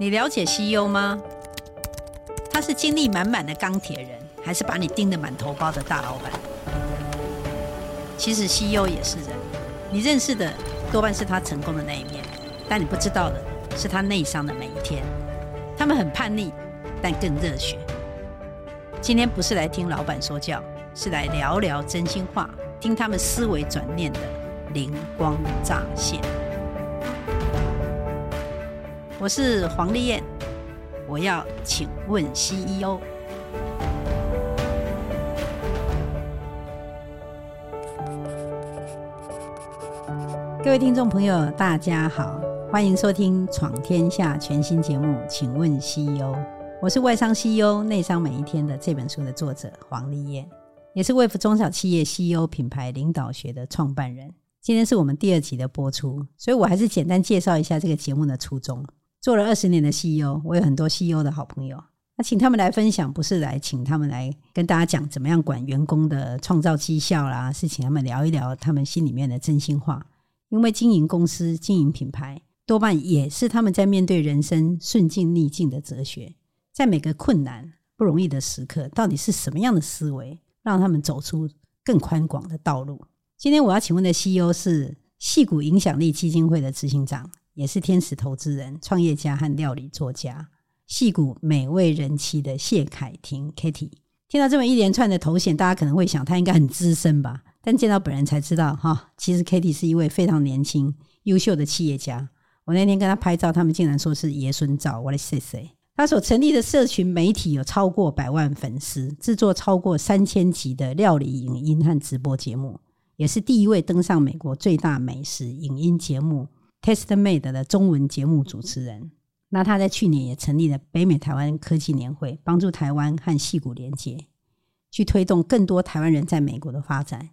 你了解 CEO 吗？他是精力满满的钢铁人，还是把你盯得满头包的大老板？其实 CEO 也是人，你认识的多半是他成功的那一面，但你不知道的是他内伤的每一天。他们很叛逆，但更热血。今天不是来听老板说教，是来聊聊真心话，听他们思维转念的灵光乍现。我是黄丽燕，我要请问 CEO。各位听众朋友，大家好，欢迎收听《闯天下》全新节目，请问 CEO。我是外商 CEO 内商每一天的这本书的作者黄丽燕，也是 Wave 中小企业 CEO 品牌领导学的创办人。今天是我们第二集的播出，所以我还是简单介绍一下这个节目的初衷。做了二十年的 CEO，我有很多 CEO 的好朋友。那请他们来分享，不是来请他们来跟大家讲怎么样管员工的创造绩效啦，是请他们聊一聊他们心里面的真心话。因为经营公司、经营品牌，多半也是他们在面对人生顺境逆境的哲学。在每个困难不容易的时刻，到底是什么样的思维，让他们走出更宽广的道路？今天我要请问的 CEO 是戏谷影响力基金会的执行长。也是天使投资人、创业家和料理作家，戏骨美味人妻的谢凯婷 Kitty。听到这么一连串的头衔，大家可能会想，她应该很资深吧？但见到本人才知道，哈，其实 Kitty 是一位非常年轻、优秀的企业家。我那天跟她拍照，他们竟然说是爷孙照，我来谢谢。他所成立的社群媒体有超过百万粉丝，制作超过三千集的料理影音和直播节目，也是第一位登上美国最大美食影音节目。Test Made 的中文节目主持人，那他在去年也成立了北美台湾科技年会，帮助台湾和戏谷连接，去推动更多台湾人在美国的发展，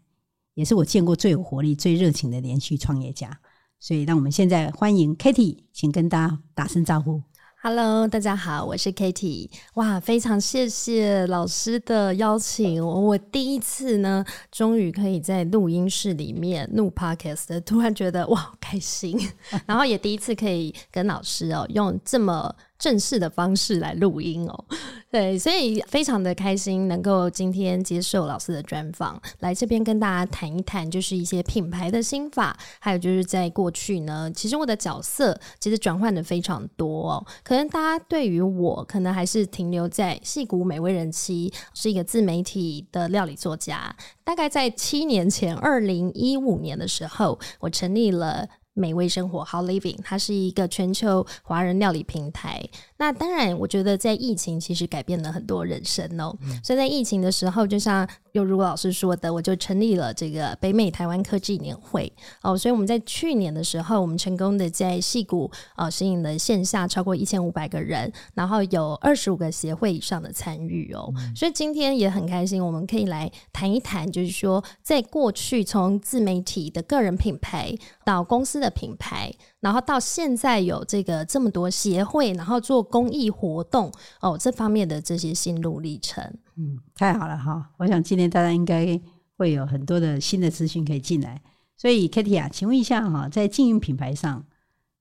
也是我见过最有活力、最热情的连续创业家。所以，让我们现在欢迎 Kitty，请跟大家打声招呼。Hello，大家好，我是 Kitty。哇，非常谢谢老师的邀请。我第一次呢，终于可以在录音室里面录 Podcast，突然觉得哇，好开心。然后也第一次可以跟老师哦，用这么。正式的方式来录音哦，对，所以非常的开心能够今天接受老师的专访，来这边跟大家谈一谈，就是一些品牌的心法，还有就是在过去呢，其实我的角色其实转换的非常多哦，可能大家对于我可能还是停留在矽谷美味人妻是一个自媒体的料理作家，大概在七年前，二零一五年的时候，我成立了。美味生活 How Living，它是一个全球华人料理平台。那当然，我觉得在疫情其实改变了很多人生哦。嗯、所以在疫情的时候，就像又如果老师说的，我就成立了这个北美台湾科技年会哦。所以我们在去年的时候，我们成功的在戏谷呃吸引了线下超过一千五百个人，然后有二十五个协会以上的参与哦。嗯、所以今天也很开心，我们可以来谈一谈，就是说在过去从自媒体的个人品牌到公司的。品牌，然后到现在有这个这么多协会，然后做公益活动哦，这方面的这些心路历程，嗯，太好了哈！我想今天大家应该会有很多的新的资讯可以进来。所以，Kitty 啊，请问一下哈，在经营品牌上，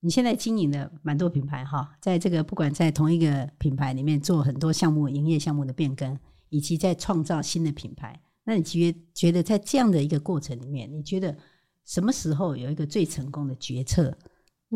你现在经营的蛮多品牌哈，在这个不管在同一个品牌里面做很多项目、营业项目的变更，以及在创造新的品牌，那你觉觉得在这样的一个过程里面，你觉得？什么时候有一个最成功的决策？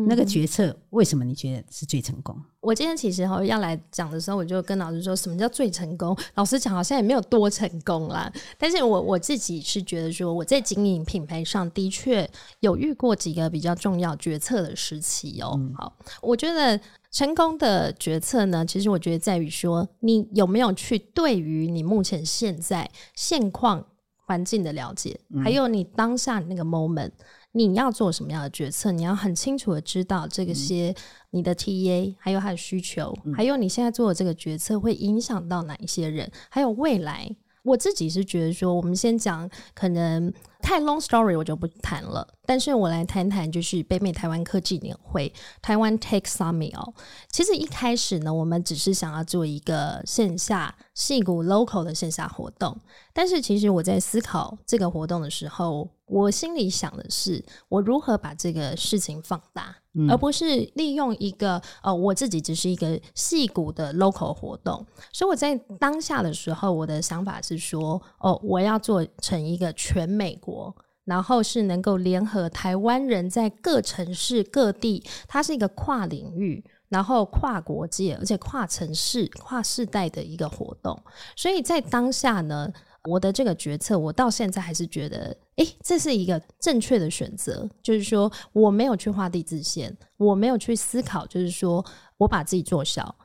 嗯、那个决策为什么你觉得是最成功？我今天其实哈要来讲的时候，我就跟老师说什么叫最成功。老师讲好像也没有多成功啦，但是我我自己是觉得说我在经营品牌上的确有遇过几个比较重要决策的时期哦、喔。嗯、好，我觉得成功的决策呢，其实我觉得在于说你有没有去对于你目前现在现况。环境的了解，还有你当下那个 moment，你要做什么样的决策，你要很清楚的知道这个些你的 TA，还有他的需求，还有你现在做的这个决策会影响到哪一些人，还有未来。我自己是觉得说，我们先讲可能太 long story，我就不谈了。但是我来谈谈，就是北美台湾科技年会台湾 Tech Summit 哦。其实一开始呢，我们只是想要做一个线下戏谷 local 的线下活动。但是其实我在思考这个活动的时候，我心里想的是，我如何把这个事情放大。而不是利用一个呃，我自己只是一个戏骨的 local 活动，所以我在当下的时候，我的想法是说，哦，我要做成一个全美国，然后是能够联合台湾人在各城市各地，它是一个跨领域，然后跨国界，而且跨城市、跨世代的一个活动，所以在当下呢。我的这个决策，我到现在还是觉得，诶，这是一个正确的选择。就是说，我没有去画地自限，我没有去思考，就是说我把自己做小，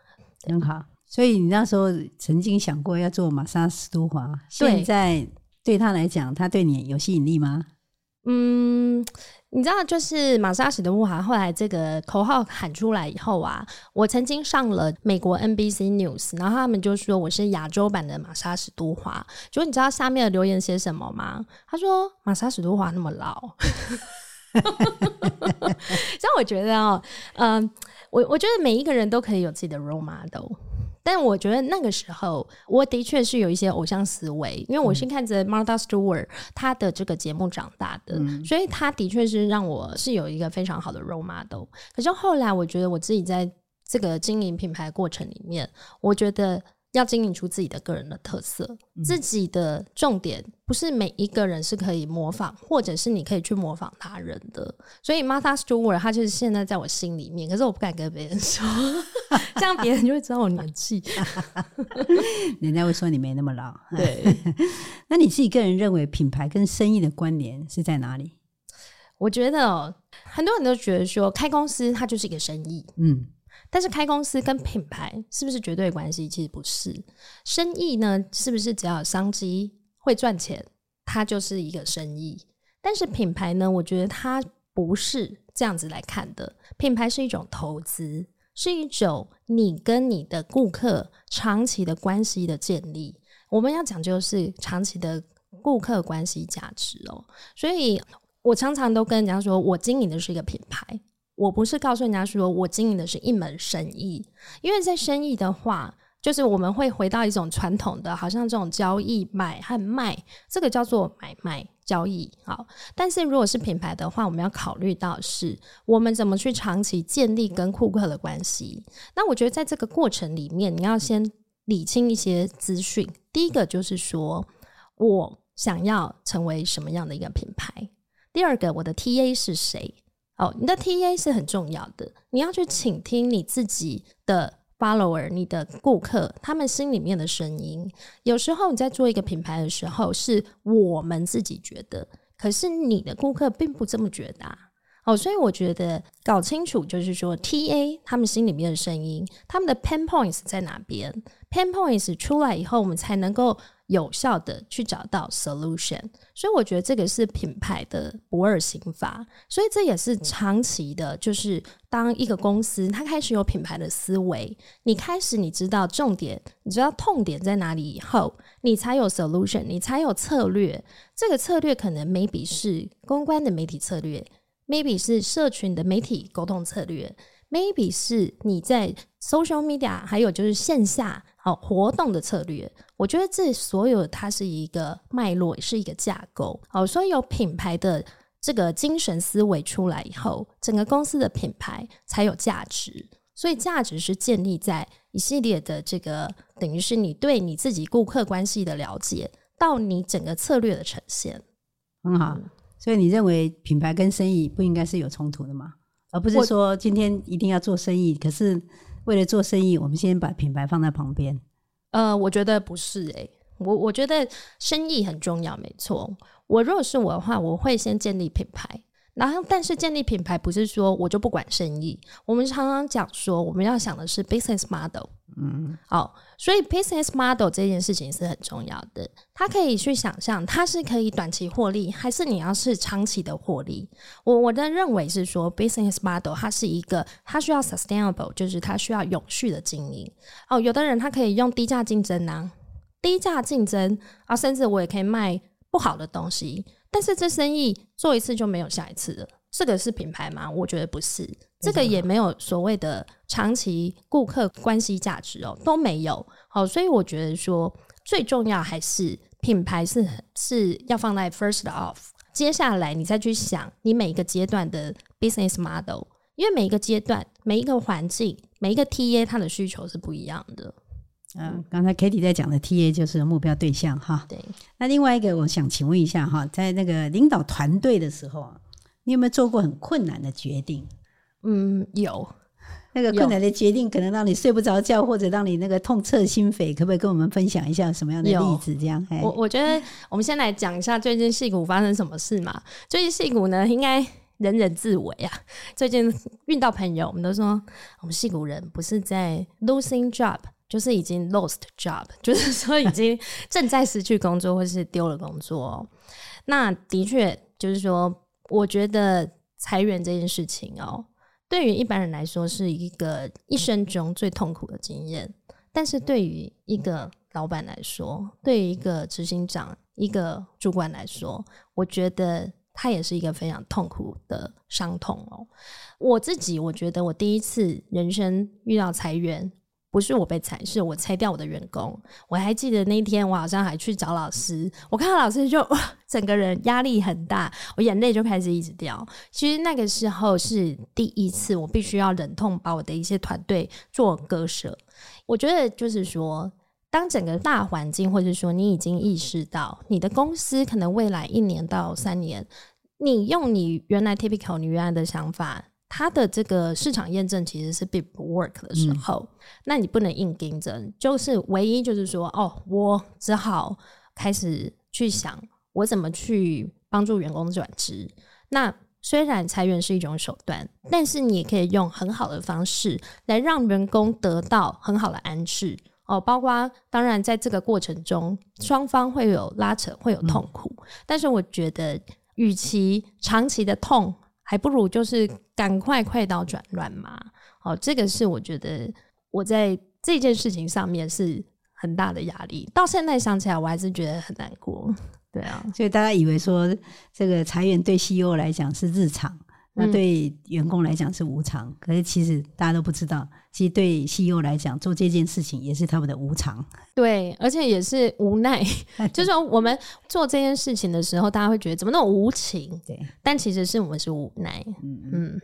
很好。所以你那时候曾经想过要做玛莎斯都华，现在对他来讲，他对你有吸引力吗？嗯。你知道，就是玛莎史都华后来这个口号喊出来以后啊，我曾经上了美国 NBC News，然后他们就说我是亚洲版的玛莎史都华。结果你知道下面的留言写什么吗？他说玛莎史都华那么老，所以我觉得哦，嗯，我我觉得每一个人都可以有自己的 role model。但我觉得那个时候，我的确是有一些偶像思维，因为我是看着 Martha Stewart 他的这个节目长大的，嗯、所以他的确是让我是有一个非常好的 role model。可是后来，我觉得我自己在这个经营品牌过程里面，我觉得。要经营出自己的个人的特色，自己的重点不是每一个人是可以模仿，或者是你可以去模仿他人的。所以 Martha Stewart 他就是现在在我心里面，可是我不敢跟别人说，这样别人就会知道我年纪，人家会说你没那么老。对，那你自己个人认为品牌跟生意的关联是在哪里？我觉得哦，很多人都觉得说开公司它就是一个生意，嗯。但是开公司跟品牌是不是绝对关系？其实不是。生意呢，是不是只要有商机会赚钱，它就是一个生意？但是品牌呢，我觉得它不是这样子来看的。品牌是一种投资，是一种你跟你的顾客长期的关系的建立。我们要讲究是长期的顾客关系价值哦。所以我常常都跟人家说，我经营的是一个品牌。我不是告诉人家说我经营的是一门生意，因为在生意的话，就是我们会回到一种传统的，好像这种交易买和卖，这个叫做买卖交易。好，但是如果是品牌的话，我们要考虑到是我们怎么去长期建立跟顾客的关系。那我觉得在这个过程里面，你要先理清一些资讯。第一个就是说我想要成为什么样的一个品牌，第二个我的 TA 是谁。哦，你的 TA 是很重要的，你要去倾听你自己的 follower，你的顾客，他们心里面的声音。有时候你在做一个品牌的时候，是我们自己觉得，可是你的顾客并不这么觉得。哦，所以我觉得搞清楚就是说，TA 他们心里面的声音，他们的 pain points 在哪边？pain points 出来以后，我们才能够。有效的去找到 solution，所以我觉得这个是品牌的不二刑法，所以这也是长期的，就是当一个公司它开始有品牌的思维，你开始你知道重点，你知道痛点在哪里以后，你才有 solution，你才有策略。这个策略可能 maybe 是公关的媒体策略，maybe 是社群的媒体沟通策略，maybe 是你在 social media，还有就是线下。好，活动的策略，我觉得这所有它是一个脉络，是一个架构。哦，所以有品牌的这个精神思维出来以后，整个公司的品牌才有价值。所以价值是建立在一系列的这个，等于是你对你自己顾客关系的了解，到你整个策略的呈现。很好。所以你认为品牌跟生意不应该是有冲突的吗？而不是说今天一定要做生意，可是。为了做生意，我们先把品牌放在旁边。呃，我觉得不是诶、欸，我我觉得生意很重要，没错。我如果是我的话，我会先建立品牌。然后，但是建立品牌不是说我就不管生意。我们常常讲说，我们要想的是 business model。嗯，哦，所以 business model 这件事情是很重要的。它可以去想象，它是可以短期获利，还是你要是长期的获利？我我的认为是说，business model 它是一个，它需要 sustainable，就是它需要永续的经营。哦，有的人他可以用低价竞争呢、啊，低价竞争啊，甚至我也可以卖不好的东西，但是这生意做一次就没有下一次了。这个是品牌吗？我觉得不是，这个也没有所谓的长期顾客关系价值哦，都没有。好，所以我觉得说最重要还是品牌是是要放在 first off，接下来你再去想你每一个阶段的 business model，因为每一个阶段、每一个环境、每一个 TA 它的需求是不一样的。嗯，刚才 Katie 在讲的 TA 就是目标对象哈。对。那另外一个，我想请问一下哈，在那个领导团队的时候。你有没有做过很困难的决定？嗯，有。那个困难的决定可能让你睡不着觉，或者让你那个痛彻心扉，可不可以跟我们分享一下什么样的例子？这样，我我觉得我们先来讲一下最近戏骨发生什么事嘛。最近戏骨呢，应该人人自危啊。最近遇到朋友，我们都说我们戏骨人不是在 losing job，就是已经 lost job，就是说已经正在失去工作，或是丢了工作。那的确就是说。我觉得裁员这件事情哦，对于一般人来说是一个一生中最痛苦的经验，但是对于一个老板来说，对于一个执行长、一个主管来说，我觉得他也是一个非常痛苦的伤痛哦。我自己我觉得我第一次人生遇到裁员。不是我被裁，是我裁掉我的员工。我还记得那天，我好像还去找老师，我看到老师就，整个人压力很大，我眼泪就开始一直掉。其实那个时候是第一次，我必须要忍痛把我的一些团队做割舍。我觉得就是说，当整个大环境，或者说你已经意识到你的公司可能未来一年到三年，你用你原来 typical 你原来的想法。它的这个市场验证其实是 big work 的时候，嗯、那你不能硬竞争，就是唯一就是说，哦，我只好开始去想我怎么去帮助员工转职。那虽然裁员是一种手段，但是你也可以用很好的方式来让员工得到很好的安置哦。包括当然在这个过程中，双方会有拉扯，会有痛苦，嗯、但是我觉得，与其长期的痛。还不如就是赶快快刀斩乱麻，哦，这个是我觉得我在这件事情上面是很大的压力。到现在想起来，我还是觉得很难过。对啊，所以大家以为说这个裁员对 CEO 来讲是日常。那对员工来讲是无常，可是其实大家都不知道，其实对 CEO 来讲做这件事情也是他们的无常。对，而且也是无奈。就是说我们做这件事情的时候，大家会觉得怎么那么无情？对，但其实是我们是无奈。嗯嗯。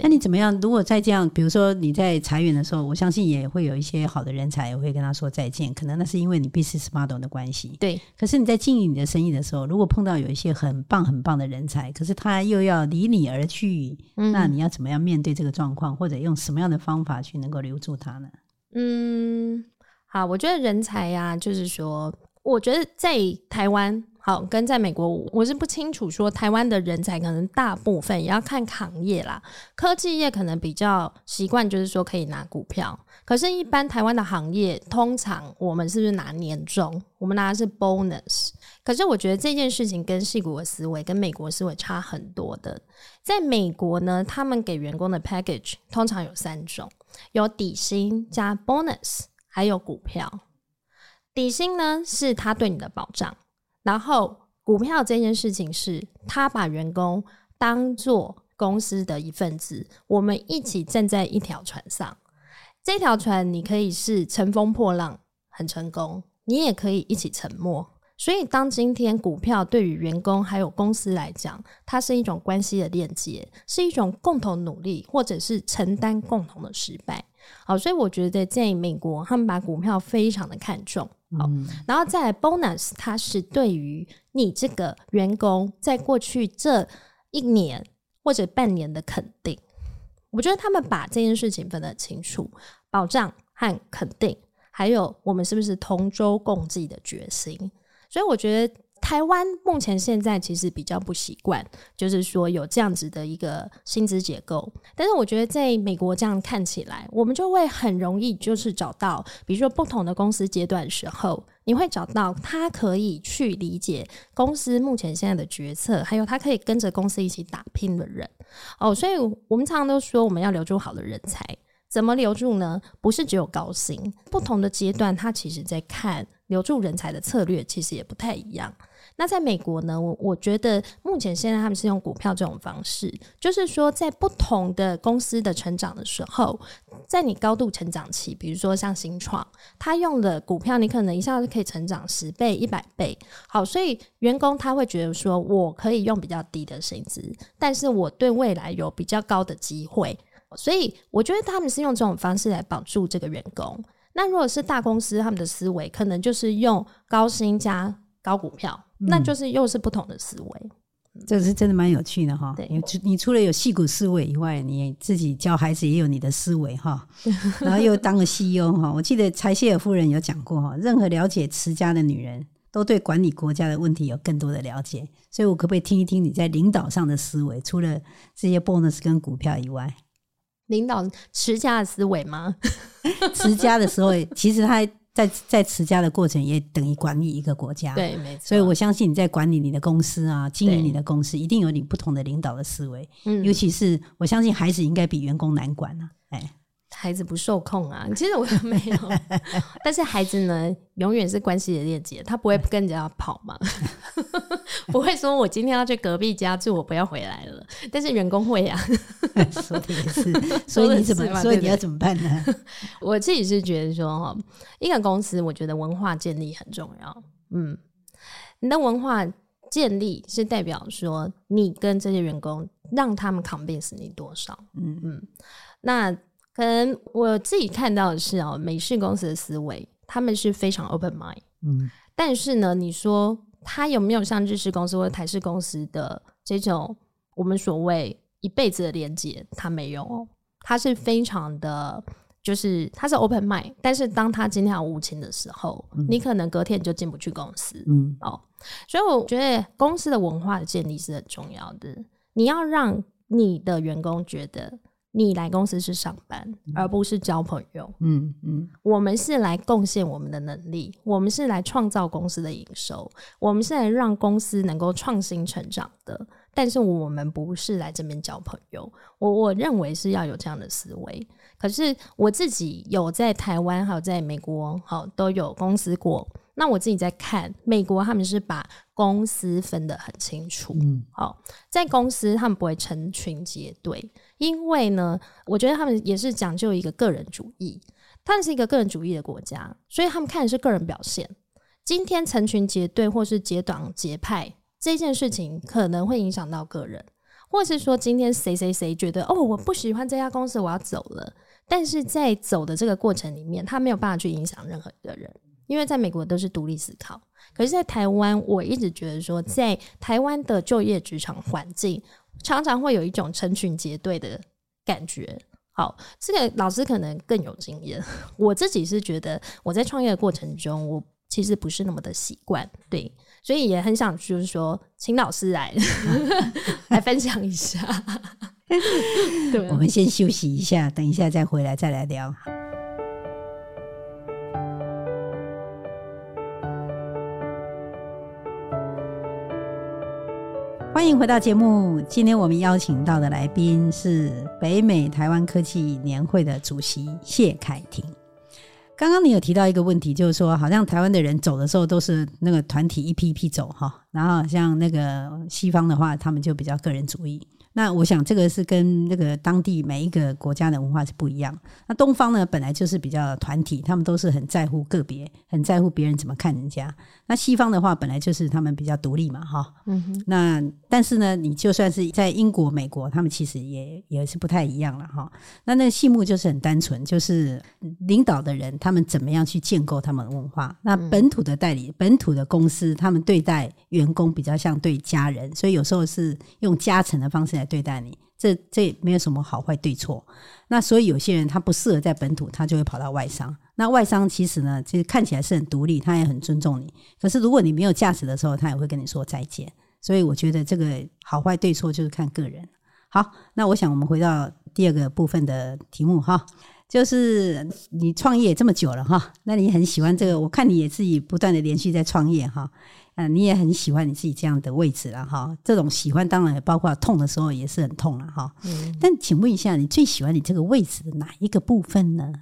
那你怎么样？如果再这样，比如说你在裁员的时候，我相信也会有一些好的人才，也会跟他说再见。可能那是因为你 business model 的关系。对。可是你在经营你的生意的时候，如果碰到有一些很棒很棒的人才，可是他又要离你而去，嗯、那你要怎么样面对这个状况，或者用什么样的方法去能够留住他呢？嗯，好，我觉得人才呀、啊，就是说，我觉得在台湾。好，跟在美国，我是不清楚说台湾的人才可能大部分也要看行业啦。科技业可能比较习惯，就是说可以拿股票。可是，一般台湾的行业，通常我们是不是拿年终？我们拿的是 bonus。可是，我觉得这件事情跟矽谷的思维跟美国思维差很多的。在美国呢，他们给员工的 package 通常有三种：有底薪加 bonus，还有股票。底薪呢，是他对你的保障。然后股票这件事情是，他把员工当做公司的一份子，我们一起站在一条船上。这条船你可以是乘风破浪，很成功；你也可以一起沉没。所以，当今天股票对于员工还有公司来讲，它是一种关系的链接，是一种共同努力，或者是承担共同的失败。好，所以我觉得在美国，他们把股票非常的看重。好，然后再来 bonus，它是对于你这个员工在过去这一年或者半年的肯定。我觉得他们把这件事情分得很清楚，保障和肯定，还有我们是不是同舟共济的决心。所以我觉得台湾目前现在其实比较不习惯，就是说有这样子的一个薪资结构。但是我觉得在美国这样看起来，我们就会很容易就是找到，比如说不同的公司阶段时候，你会找到他可以去理解公司目前现在的决策，还有他可以跟着公司一起打拼的人。哦，所以我们常常都说我们要留住好的人才，怎么留住呢？不是只有高薪，不同的阶段，他其实在看留住人才的策略，其实也不太一样。那在美国呢，我我觉得目前现在他们是用股票这种方式，就是说在不同的公司的成长的时候，在你高度成长期，比如说像新创，他用的股票，你可能一下子可以成长十倍、一百倍。好，所以员工他会觉得说，我可以用比较低的薪资，但是我对未来有比较高的机会。所以我觉得他们是用这种方式来保住这个员工。那如果是大公司，他们的思维可能就是用高薪加高股票。那就是又是不同的思维，嗯，这是真的蛮有趣的哈。对，你你除了有戏骨思维以外，你自己教孩子也有你的思维哈。然后又当了 CEO 哈，我记得柴歇尔夫人有讲过哈，任何了解持家的女人都对管理国家的问题有更多的了解。所以我可不可以听一听你在领导上的思维？除了这些 bonus 跟股票以外，领导持家的思维吗？持家的时候，其实他。在在持家的过程，也等于管理一个国家。对，没错。所以我相信你在管理你的公司啊，经营你的公司，一定有你不同的领导的思维。嗯，尤其是我相信孩子应该比员工难管啊。哎。孩子不受控啊，其实我都没有，但是孩子呢，永远是关系的链接，他不会跟人家跑嘛，不会说我今天要去隔壁家住，我不要回来了。但是员工会啊，说的也是，所以你怎么，所以你要怎么办呢？我自己是觉得说哈，一个公司，我觉得文化建立很重要。嗯，你的文化建立是代表说你跟这些员工让他们 convince 你多少。嗯嗯，那。可能我自己看到的是哦，美式公司的思维，他们是非常 open mind，嗯，但是呢，你说他有没有像日式公司或者台式公司的这种我们所谓一辈子的连接？他没有哦，他是非常的，就是他是 open mind，但是当他今天要无情的时候，嗯，你可能隔天就进不去公司，嗯，哦，所以我觉得公司的文化的建立是很重要的，你要让你的员工觉得。你来公司是上班，而不是交朋友。嗯嗯，我们是来贡献我们的能力，我们是来创造公司的营收，我们是来让公司能够创新成长的。但是我们不是来这边交朋友。我我认为是要有这样的思维。可是我自己有在台湾，还有在美国，好都有公司过。那我自己在看美国，他们是把公司分得很清楚。嗯，好，在公司他们不会成群结队，因为呢，我觉得他们也是讲究一个个人主义，他们是一个个人主义的国家，所以他们看的是个人表现。今天成群结队或是结党结派这件事情，可能会影响到个人，或是说今天谁谁谁觉得哦，我不喜欢这家公司，我要走了，但是在走的这个过程里面，他没有办法去影响任何一个人。因为在美国都是独立思考，可是，在台湾，我一直觉得说，在台湾的就业职场环境，常常会有一种成群结队的感觉。好，这个老师可能更有经验，我自己是觉得我在创业的过程中，我其实不是那么的习惯，对，所以也很想就是说，请老师来 来分享一下。对，我们先休息一下，等一下再回来再来聊。欢迎回到节目。今天我们邀请到的来宾是北美台湾科技年会的主席谢凯婷。刚刚你有提到一个问题，就是说，好像台湾的人走的时候都是那个团体一批一批走哈，然后像那个西方的话，他们就比较个人主义。那我想这个是跟那个当地每一个国家的文化是不一样。那东方呢，本来就是比较团体，他们都是很在乎个别，很在乎别人怎么看人家。那西方的话，本来就是他们比较独立嘛，哈。嗯哼。那但是呢，你就算是在英国、美国，他们其实也也是不太一样了，哈。那那个细目就是很单纯，就是领导的人他们怎么样去建构他们的文化。那本土的代理、本土的公司，他们对待员工比较像对家人，所以有时候是用加成的方式来。来对待你，这这没有什么好坏对错。那所以有些人他不适合在本土，他就会跑到外商。那外商其实呢，其实看起来是很独立，他也很尊重你。可是如果你没有价值的时候，他也会跟你说再见。所以我觉得这个好坏对错就是看个人。好，那我想我们回到第二个部分的题目哈，就是你创业这么久了哈，那你很喜欢这个，我看你也自己不断的连续在创业哈，嗯，你也很喜欢你自己这样的位置了哈。这种喜欢当然也包括痛的时候也是很痛了哈。嗯。但请问一下，你最喜欢你这个位置的哪一个部分呢？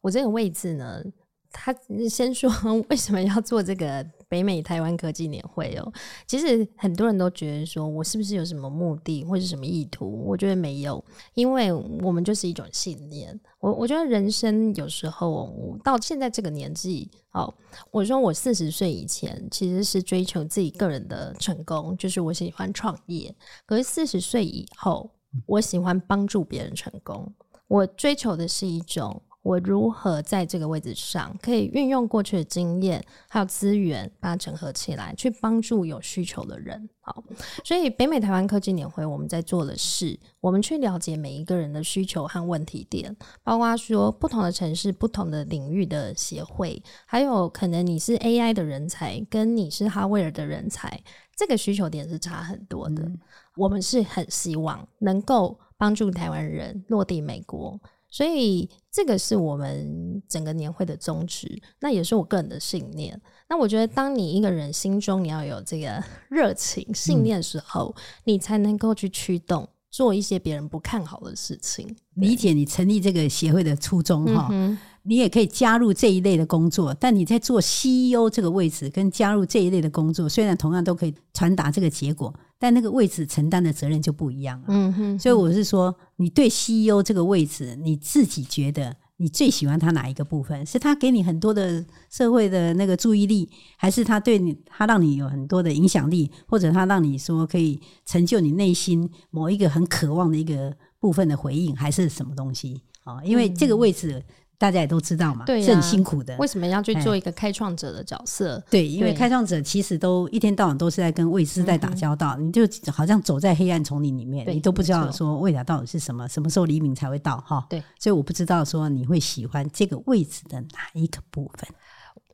我这个位置呢，他先说为什么要做这个？北美台湾科技年会哦，其实很多人都觉得说我是不是有什么目的或是什么意图？我觉得没有，因为我们就是一种信念。我我觉得人生有时候到现在这个年纪，哦，我说我四十岁以前其实是追求自己个人的成功，就是我喜欢创业。可是四十岁以后，我喜欢帮助别人成功。我追求的是一种。我如何在这个位置上可以运用过去的经验还有资源，把它整合起来，去帮助有需求的人。好，所以北美台湾科技年会我们在做的是，我们去了解每一个人的需求和问题点，包括说不同的城市、不同的领域的协会，还有可能你是 AI 的人才，跟你是 Hardware 的人才，这个需求点是差很多的。嗯。我们是很希望能够帮助台湾人落地美国。所以这个是我们整个年会的宗旨，那也是我个人的信念。那我觉得，当你一个人心中你要有这个 热情、信念的时候，嗯，你才能够去驱动做一些别人不看好的事情。理解你成立这个协会的初衷哈。嗯你也可以加入这一类的工作，但你在做 CEO 这个位置，跟加入这一类的工作，虽然同样都可以传达这个结果，但那个位置承担的责任就不一样了。嗯哼。所以我是说，你对 CEO 这个位置，你自己觉得你最喜欢他哪一个部分？是他给你很多的社会的那个注意力，还是他对你，他让你有很多的影响力，或者他让你说可以成就你内心某一个很渴望的一个部分的回应，还是什么东西？啊，因为这个位置。大家也都知道嘛，对啊，是很辛苦的。为什么要去做一个开创者的角色？对，因为开创者其实都一天到晚都是在跟未知在打交道，嗯，你就好像走在黑暗丛林里面，你都不知道说未来到底是什么，什么时候黎明才会到哈？对，所以我不知道说你会喜欢这个位置的哪一个部分？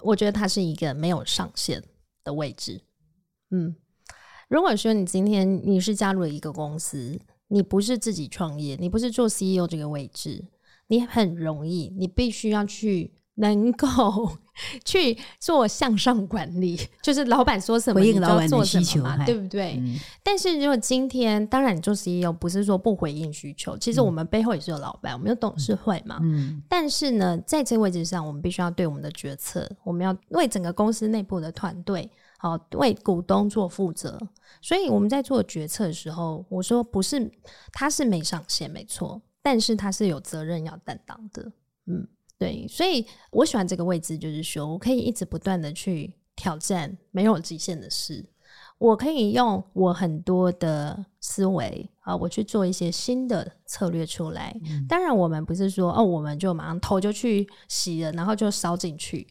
我觉得它是一个没有上限的位置。嗯，如果说你今天你是加入了一个公司，你不是自己创业，你不是做 CEO 这个位置。你很容易，你必须要去能够去做向上管理，就是老板说什么你就要做什么嘛，对不对？嗯。但是如果今天，当然你做 CEO 不是说不回应需求，其实我们背后也是有老板，我们有董事会嘛。嗯。但是呢，在这个位置上，我们必须要对我们的决策，我们要为整个公司内部的团队，好，为股东做负责。所以我们在做决策的时候，我说不是，他是没上限，没错。但是他是有责任要担当的，嗯，对，所以我喜欢这个位置，就是说我可以一直不断的去挑战没有极限的事，我可以用我很多的思维啊，我去做一些新的策略出来。嗯、当然，我们不是说哦，我们就马上头就去洗了，然后就烧进去。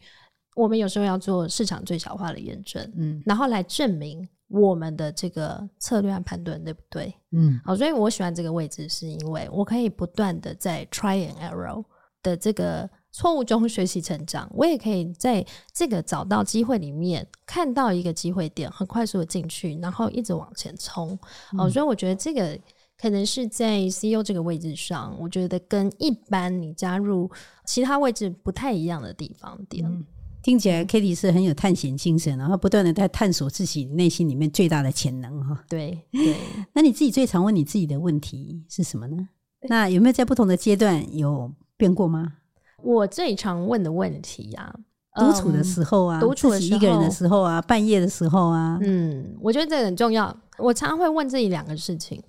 我们有时候要做市场最小化的验证，嗯，然后来证明。我们的这个策略和判断对不对？嗯，好，所以我喜欢这个位置，是因为我可以不断的在 try and error 的这个错误中学习成长，我也可以在这个找到机会里面看到一个机会点，很快速的进去，然后一直往前冲。哦，所以我觉得这个可能是在 CEO 这个位置上，我觉得跟一般你加入其他位置不太一样的地方点。嗯听起来 Katie 是很有探险精神，然后不断的在探索自己内心里面最大的潜能哈。对对，那你自己最常问你自己的问题是什么呢？那有没有在不同的阶段有变过吗？我最常问的问题呀、啊，独处的时候啊，独处一个人的时候啊，半夜的时候啊，嗯，我觉得这很重要。我常常会问自己两个事情，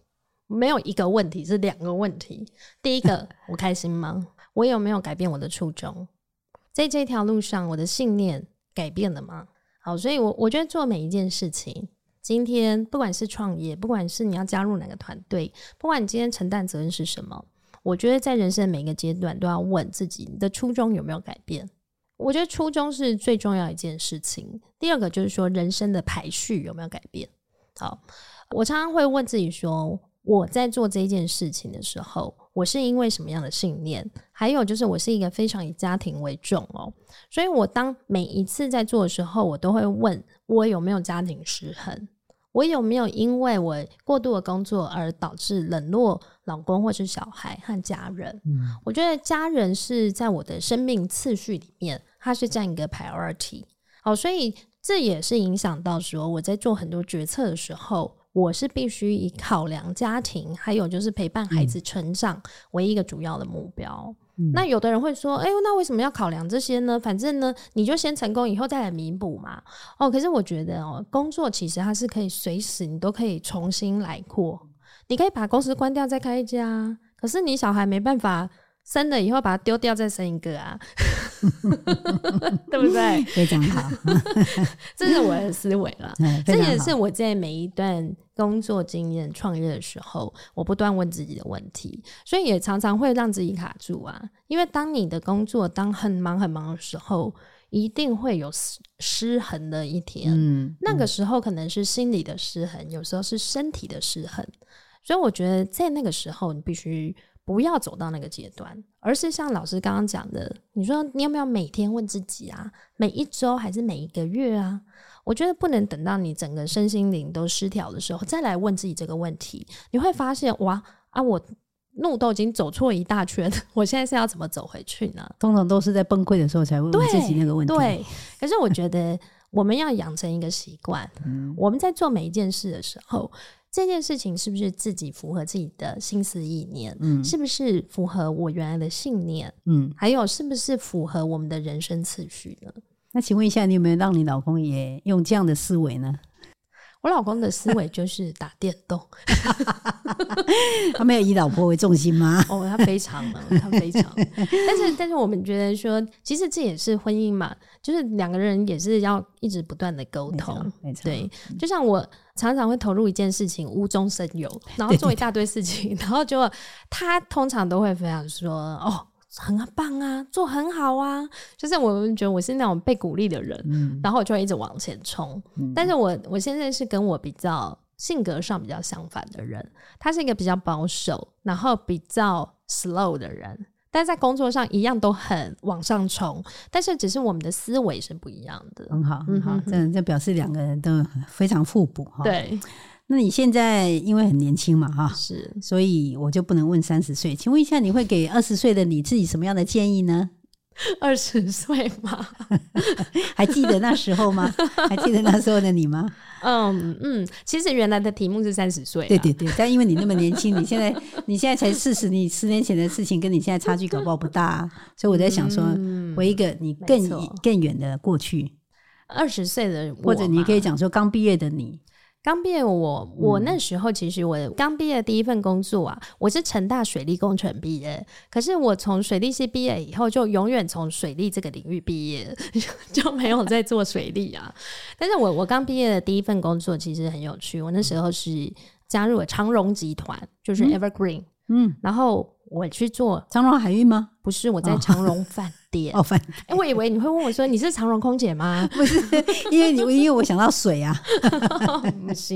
没有一个问题是两个问题。第一个，我开心吗？我有没有改变我的初衷？在这条路上，我的信念改变了吗？好，所以我我觉得做每一件事情，今天不管是创业，不管是你要加入哪个团队，不管你今天承担责任是什么，我觉得在人生的每一个阶段都要问自己，你的初衷有没有改变？我觉得初衷是最重要一件事情。第二个就是说，人生的排序有没有改变？好，我常常会问自己说，我在做这件事情的时候，我是因为什么样的信念？还有就是，我是一个非常以家庭为重哦，所以我当每一次在做的时候，我都会问我有没有家庭失衡，我有没有因为我过度的工作而导致冷落老公或是小孩和家人？嗯，我觉得家人是在我的生命次序里面，它是占一个 priority。好，所以这也是影响到说我在做很多决策的时候。我是必须以考量家庭，还有就是陪伴孩子成长为一个主要的目标。嗯、那有的人会说：“哎、欸，那为什么要考量这些呢？反正呢，你就先成功，以后再来弥补嘛。”哦，可是我觉得哦，工作其实它是可以随时你都可以重新来过，你可以把公司关掉再开一家。可是你小孩没办法。生了以后把它丢掉，再生一个啊，对不对？非常好，这是我的思维了。这也是我在每一段工作经验、创业的时候，我不断问自己的问题，所以也常常会让自己卡住啊。因为当你的工作当很忙很忙的时候，一定会有失失衡的一天。嗯，那个时候可能是心理的失衡，有时候是身体的失衡。所以我觉得在那个时候，你必须。不要走到那个阶段，而是像老师刚刚讲的，你说你有没有每天问自己啊？每一周还是每一个月啊？我觉得不能等到你整个身心灵都失调的时候再来问自己这个问题。你会发现，哇啊，我路都已经走错一大圈，我现在是要怎么走回去呢？通常都是在崩溃的时候才会问自己那个问题。对，对，可是我觉得我们要养成一个习惯，嗯，我们在做每一件事的时候。这件事情是不是自己符合自己的心思意念？嗯，是不是符合我原来的信念？嗯，还有是不是符合我们的人生次序呢？那请问一下，你有没有让你老公也用这样的思维呢？我老公的思维就是打电动 他没有以老婆为重心吗？哦，他非常忙，他非常。但是，但是我们觉得说，其实这也是婚姻嘛，就是两个人也是要一直不断的沟通，对，就像我常常会投入一件事情，无中生有，然后做一大堆事情，然后就他通常都会非常说哦。很棒啊，做很好啊，就是我们觉得我是那种被鼓励的人，嗯，然后我就会一直往前冲。嗯，但是我我现在是跟我比较性格上比较相反的人，他是一个比较保守，然后比较 slow 的人，但在工作上一样都很往上冲，但是只是我们的思维是不一样的。很好，很好，这这表示两个人都非常互补哈。对。那你现在因为很年轻嘛，哈，是，所以我就不能问三十岁。请问一下，你会给二十岁的你自己什么样的建议呢？二十岁吗？还记得那时候吗？还记得那时候的你吗？嗯嗯，其实原来的题目是三十岁，对对对。但因为你那么年轻，你现在你现在才四十，你十年前的事情跟你现在差距搞不好不大啊。所以我在想说，回一个你更更远的过去，二十岁的，或者你可以讲说刚毕业的你。刚毕业我，我我那时候其实我刚毕业第一份工作啊，我是成大水利工程毕业。可是我从水利系毕业以后，就永远从水利这个领域毕业，就没有在做水利啊。但是我我刚毕业的第一份工作其实很有趣，我那时候是加入了长荣集团，就是 Evergreen，嗯，嗯，然后。我去做长荣海运吗？不是，我在长荣饭店。哦，饭店。哎，我以为你会问我说你是长荣空姐吗？不是，因为你因为我想到水啊。不 是，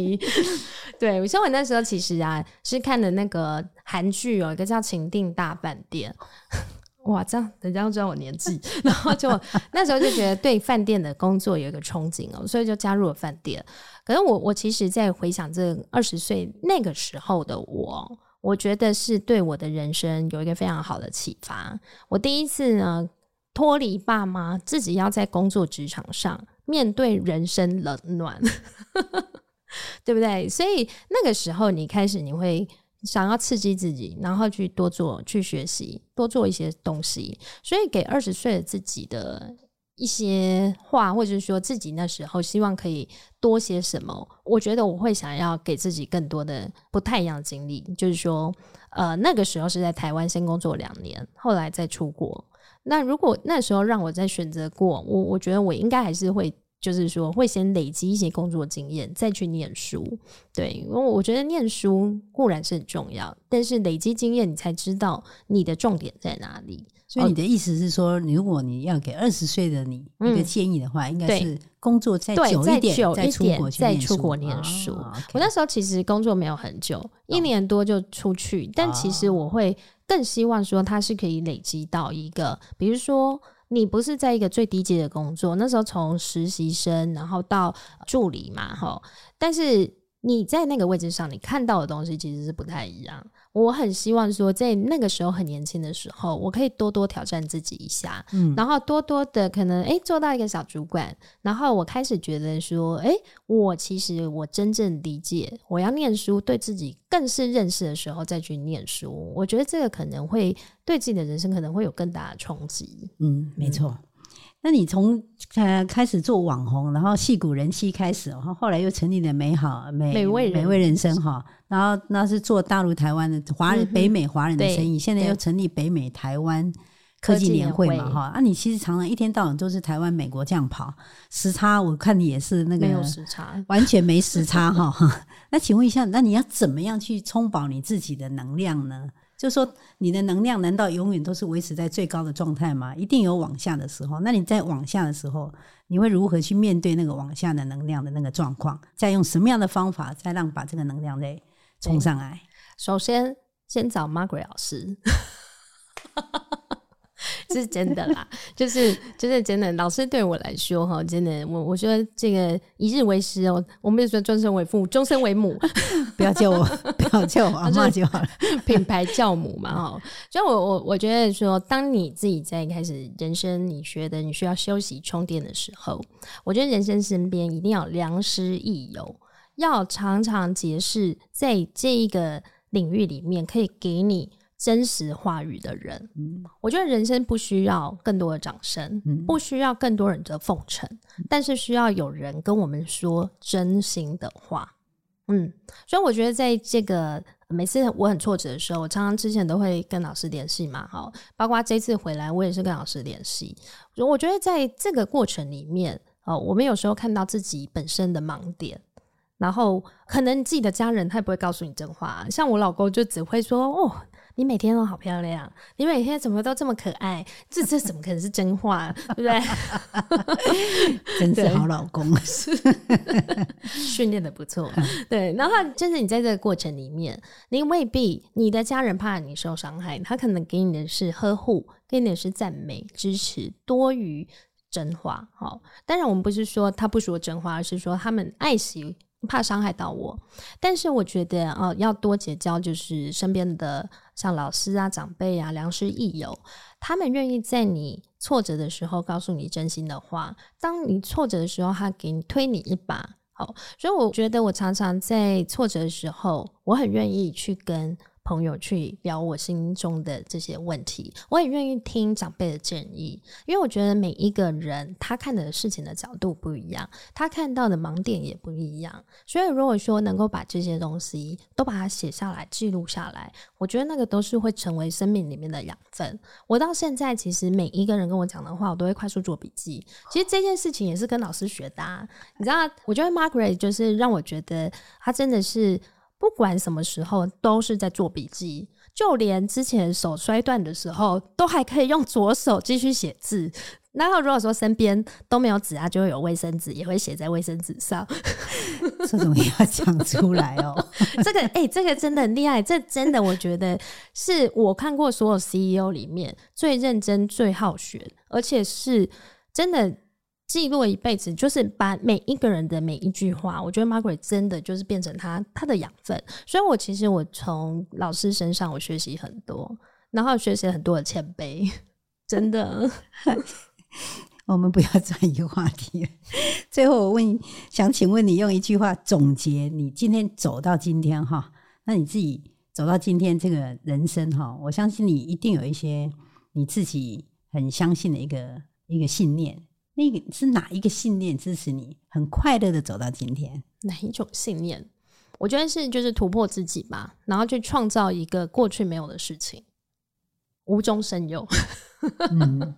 对，所以我那时候其实啊是看的那个韩剧，有一个叫《情定大饭店》。哇，这样人家都知道我年纪，然后就那时候就觉得对饭店的工作有一个憧憬哦，所以就加入了饭店。可是我我其实，在回想这二十岁那个时候的我。我觉得是对我的人生有一个非常好的启发。我第一次呢脱离爸妈，自己要在工作职场上面对人生冷暖，对不对？所以那个时候你开始你会想要刺激自己，然后去多做、去学习、多做一些东西。所以给二十岁的自己的。一些话，或者是说自己那时候希望可以多些什么，我觉得我会想要给自己更多的不太一样经历。就是说，呃，那个时候是在台湾先工作两年，后来再出国。那如果那时候让我再选择过，我我觉得我应该还是会就是说会先累积一些工作经验，再去念书。对，因为我觉得念书固然是很重要，但是累积经验，你才知道你的重点在哪里。所以你的意思是说，如果你要给二十岁的你一个建议的话，嗯、应该是工作再久一点，久一点再出国再出国念书。哦 okay、我那时候其实工作没有很久，一年多就出去，哦、但其实我会更希望说，它是可以累积到一个，比如说。你不是在一个最低级的工作，那时候从实习生然后到助理嘛，哈，但是你在那个位置上，你看到的东西其实是不太一样。我很希望说，在那个时候很年轻的时候，我可以多多挑战自己一下，嗯，然后多多的可能诶、欸、做到一个小主管，然后我开始觉得说，诶、欸，我其实我真正理解我要念书，对自己更是认识的时候再去念书，我觉得这个可能会对自己的人生可能会有更大的冲击。嗯，没错。嗯那你从呃开始做网红，然后戏骨人妻开始，然后后来又成立了美好美美味美味人生哈，然后那是做大陆台湾的华人、嗯、北美华人的生意，现在又成立北美台湾科技年会嘛哈，啊你其实常常一天到晚都是台湾美国这样跑，时差我看你也是那个没有时差，完全没时差哈。那请问一下，那你要怎么样去充饱你自己的能量呢？就说你的能量难道永远都是维持在最高的状态吗？一定有往下的时候。那你在往下的时候，你会如何去面对那个往下的能量的那个状况？再用什么样的方法，再让把这个能量再冲上来？首先，先找 Margaret 老师。是真的啦，就是就是真的。老师对我来说，哈，真的，我我说这个一日为师哦，我们就说终身为父，终身为母，不要叫我，不要叫我阿嬷 就好了。品牌教母嘛，哈。所以我我我觉得说，当你自己在开始人生，你觉得你需要休息充电的时候，我觉得人生身边一定要良师益友，要常常结识在这一个领域里面可以给你。真实话语的人，嗯，我觉得人生不需要更多的掌声，嗯，不需要更多人的奉承，但是需要有人跟我们说真心的话，嗯，所以我觉得在这个每次我很挫折的时候，我常常之前都会跟老师联系嘛，好，包括这次回来，我也是跟老师联系。我觉得在这个过程里面，哦，我们有时候看到自己本身的盲点。然后可能自己的家人他也不会告诉你真话，像我老公就只会说：“哦，你每天都好漂亮，你每天怎么都这么可爱。”这这怎么可能是真话，对不对？真是好老公，是 训练的不错。对，然后就是你在这个过程里面，你未必你的家人怕你受伤害，他可能给你的是呵护，给你的是赞美、支持，多于真话。好，当然我们不是说他不说真话，而是说他们爱惜。怕伤害到我，但是我觉得哦，要多结交，就是身边的像老师啊、长辈啊、良师益友，他们愿意在你挫折的时候告诉你真心的话。当你挫折的时候，他给你推你一把。好，所以我觉得我常常在挫折的时候，我很愿意去跟。朋友去聊我心中的这些问题，我也愿意听长辈的建议，因为我觉得每一个人他看的事情的角度不一样，他看到的盲点也不一样。所以如果说能够把这些东西都把它写下来、记录下来，我觉得那个都是会成为生命里面的养分。我到现在其实每一个人跟我讲的话，我都会快速做笔记。其实这件事情也是跟老师学的啊，你知道，我觉得 Margaret 就是让我觉得他真的是。不管什么时候都是在做笔记，就连之前手摔断的时候，都还可以用左手继续写字。然后如果说身边都没有纸啊，就会有卫生纸，也会写在卫生纸上。这种也要讲出来哦。这个哎、欸，这个真的很厉害，这真的我觉得是我看过所有 CEO 里面最认真、最好学，而且是真的。记录一辈子，就是把每一个人的每一句话，我觉得 Margaret 真的就是变成他他的养分。所以，我其实我从老师身上我学习很多，然后学习很多的谦卑，真的。我们不要转移话题。最后，我问，想请问你用一句话总结你今天走到今天哈？那你自己走到今天这个人生哈，我相信你一定有一些你自己很相信的一个一个信念。那个是哪一个信念支持你很快乐的走到今天？哪一种信念？我觉得是就是突破自己吧，然后去创造一个过去没有的事情，无中生有。嗯，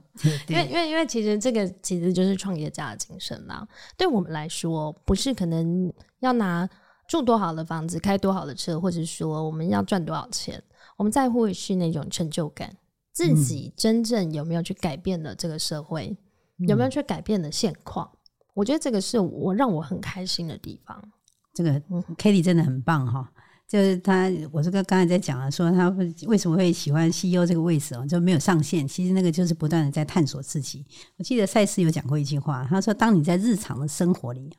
因为因为因为其实这个其实就是创业家的精神啦。对我们来说，不是可能要拿住多好的房子、开多好的车，或者说我们要赚多少钱，我们在乎的是那种成就感，自己真正有没有去改变了这个社会，嗯、有没有去改变的现况。我觉得这个是我让我很开心的地方。这个 Katie 真的很棒哈，就是他，我这个刚才在讲了，说他为什么会喜欢 CEO 这个位置哦，就没有上限。其实那个就是不断的在探索自己。我记得赛斯有讲过一句话，他说：“当你在日常的生活里，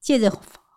借着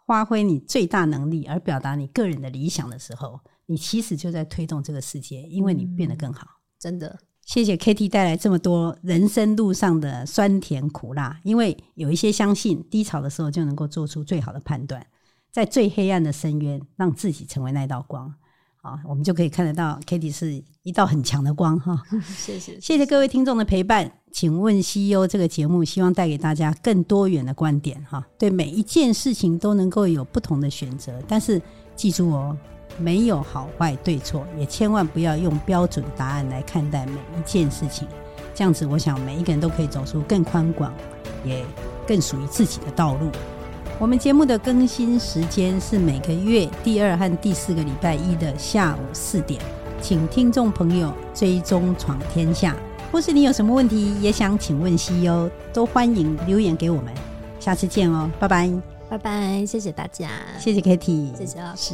发挥你最大能力而表达你个人的理想的时候，你其实就在推动这个世界，因为你变得更好。”真的。谢谢 Katie 带来这么多人生路上的酸甜苦辣，因为有一些相信低潮的时候就能够做出最好的判断，在最黑暗的深渊让自己成为那道光。好，我们就可以看得到 Katie 是一道很强的光哈。谢谢，谢谢各位听众的陪伴。请问 CEO 这个节目希望带给大家更多元的观点哈，对每一件事情都能够有不同的选择，但是记住哦。没有好坏对错，也千万不要用标准答案来看待每一件事情。这样子，我想每一个人都可以走出更宽广，也更属于自己的道路。我们节目的更新时间是每个月第二和第四个礼拜一的下午四点，请听众朋友追踪闯天下，或是你有什么问题也想请问 CEO，都欢迎留言给我们。下次见哦，拜拜，拜拜，谢谢大家，谢谢 Kitty，谢谢老师。